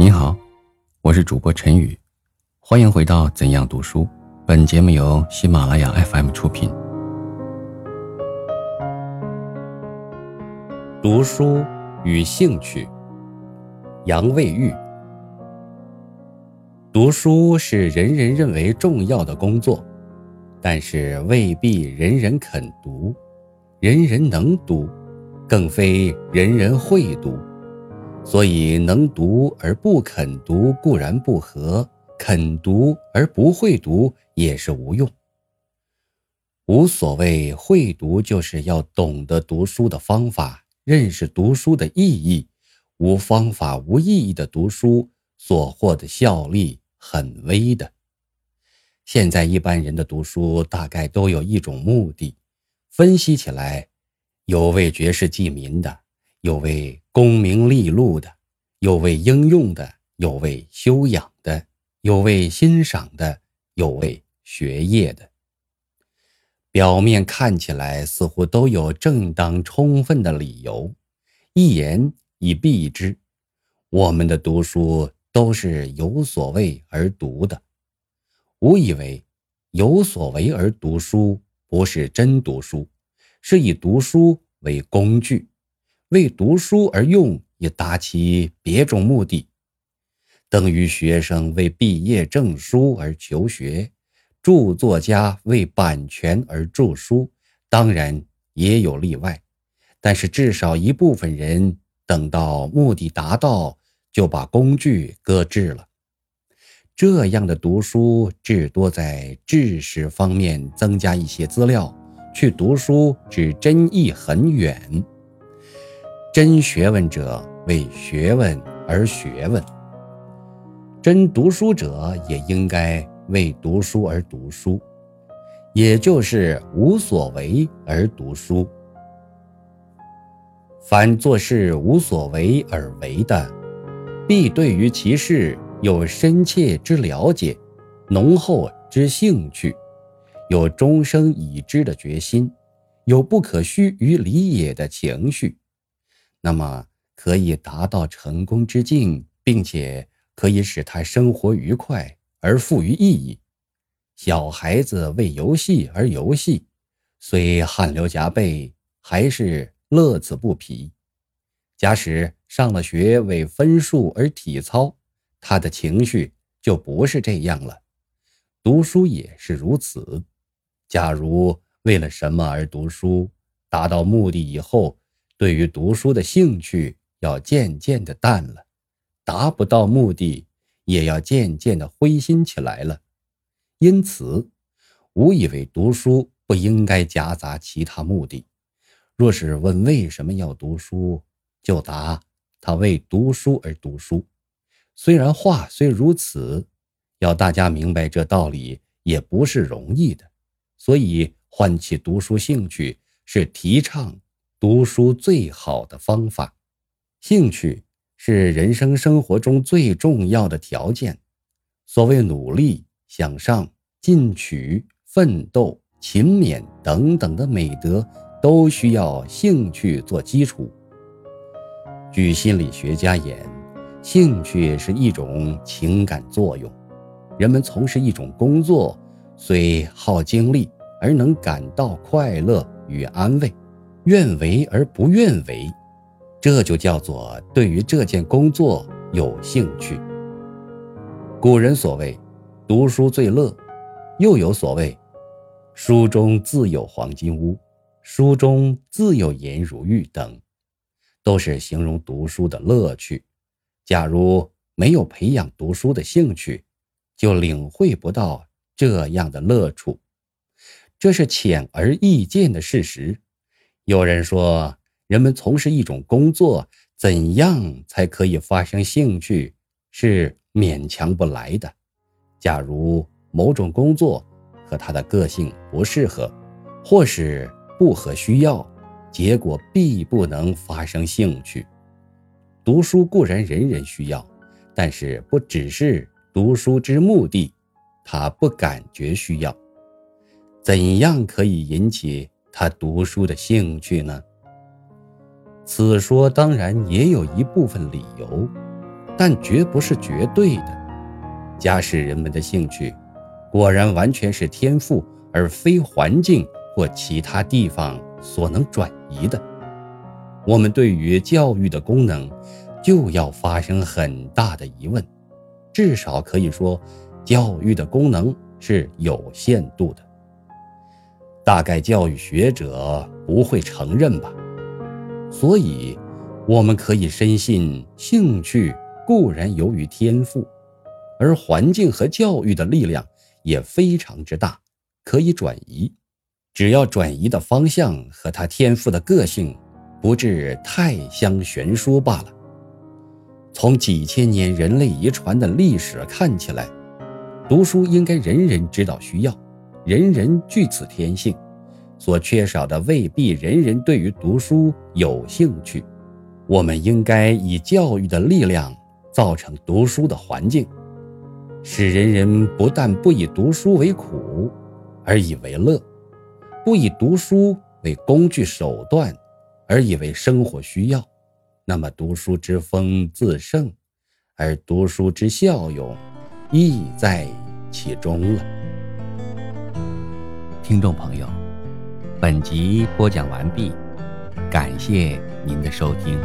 你好，我是主播陈宇，欢迎回到《怎样读书》。本节目由喜马拉雅 FM 出品。读书与兴趣，杨卫玉。读书是人人认为重要的工作，但是未必人人肯读，人人能读，更非人人会读。所以，能读而不肯读固然不合，肯读而不会读也是无用。无所谓会读，就是要懂得读书的方法，认识读书的意义。无方法、无意义的读书，所获的效力很微的。现在一般人的读书，大概都有一种目的，分析起来，有为绝世济民的。有为功名利禄的，有为应用的，有为修养的，有为欣赏的，有为学业的。表面看起来似乎都有正当充分的理由，一言以蔽之，我们的读书都是有所为而读的。吾以为，有所为而读书不是真读书，是以读书为工具。为读书而用，以达其别种目的，等于学生为毕业证书而求学，著作家为版权而著书。当然也有例外，但是至少一部分人等到目的达到，就把工具搁置了。这样的读书，至多在知识方面增加一些资料，去读书只真意很远。真学问者为学问而学问，真读书者也应该为读书而读书，也就是无所为而读书。凡做事无所为而为的，必对于其事有深切之了解，浓厚之兴趣，有终生已知的决心，有不可须于理也的情绪。那么可以达到成功之境，并且可以使他生活愉快而富于意义。小孩子为游戏而游戏，虽汗流浃背，还是乐此不疲。假使上了学为分数而体操，他的情绪就不是这样了。读书也是如此。假如为了什么而读书，达到目的以后。对于读书的兴趣要渐渐的淡了，达不到目的也要渐渐的灰心起来了。因此，吾以为读书不应该夹杂其他目的。若是问为什么要读书，就答他为读书而读书。虽然话虽如此，要大家明白这道理也不是容易的。所以，唤起读书兴趣是提倡。读书最好的方法，兴趣是人生生活中最重要的条件。所谓努力、向上、进取、奋斗、勤勉等等的美德，都需要兴趣做基础。据心理学家言，兴趣是一种情感作用。人们从事一种工作，虽耗精力，而能感到快乐与安慰。愿为而不愿为，这就叫做对于这件工作有兴趣。古人所谓“读书最乐”，又有所谓“书中自有黄金屋”，“书中自有颜如玉”等，都是形容读书的乐趣。假如没有培养读书的兴趣，就领会不到这样的乐处，这是显而易见的事实。有人说，人们从事一种工作，怎样才可以发生兴趣，是勉强不来的。假如某种工作和他的个性不适合，或是不合需要，结果必不能发生兴趣。读书固然人人需要，但是不只是读书之目的，他不感觉需要。怎样可以引起？他读书的兴趣呢？此说当然也有一部分理由，但绝不是绝对的。假使人们的兴趣果然完全是天赋，而非环境或其他地方所能转移的，我们对于教育的功能就要发生很大的疑问。至少可以说，教育的功能是有限度的。大概教育学者不会承认吧？所以，我们可以深信，兴趣固然由于天赋，而环境和教育的力量也非常之大，可以转移，只要转移的方向和他天赋的个性不致太相悬殊罢了。从几千年人类遗传的历史看起来，读书应该人人知道需要。人人具此天性，所缺少的未必人人对于读书有兴趣。我们应该以教育的力量造成读书的环境，使人人不但不以读书为苦，而以为乐；不以读书为工具手段，而以为生活需要。那么，读书之风自盛，而读书之效用亦在其中了。听众朋友，本集播讲完毕，感谢您的收听。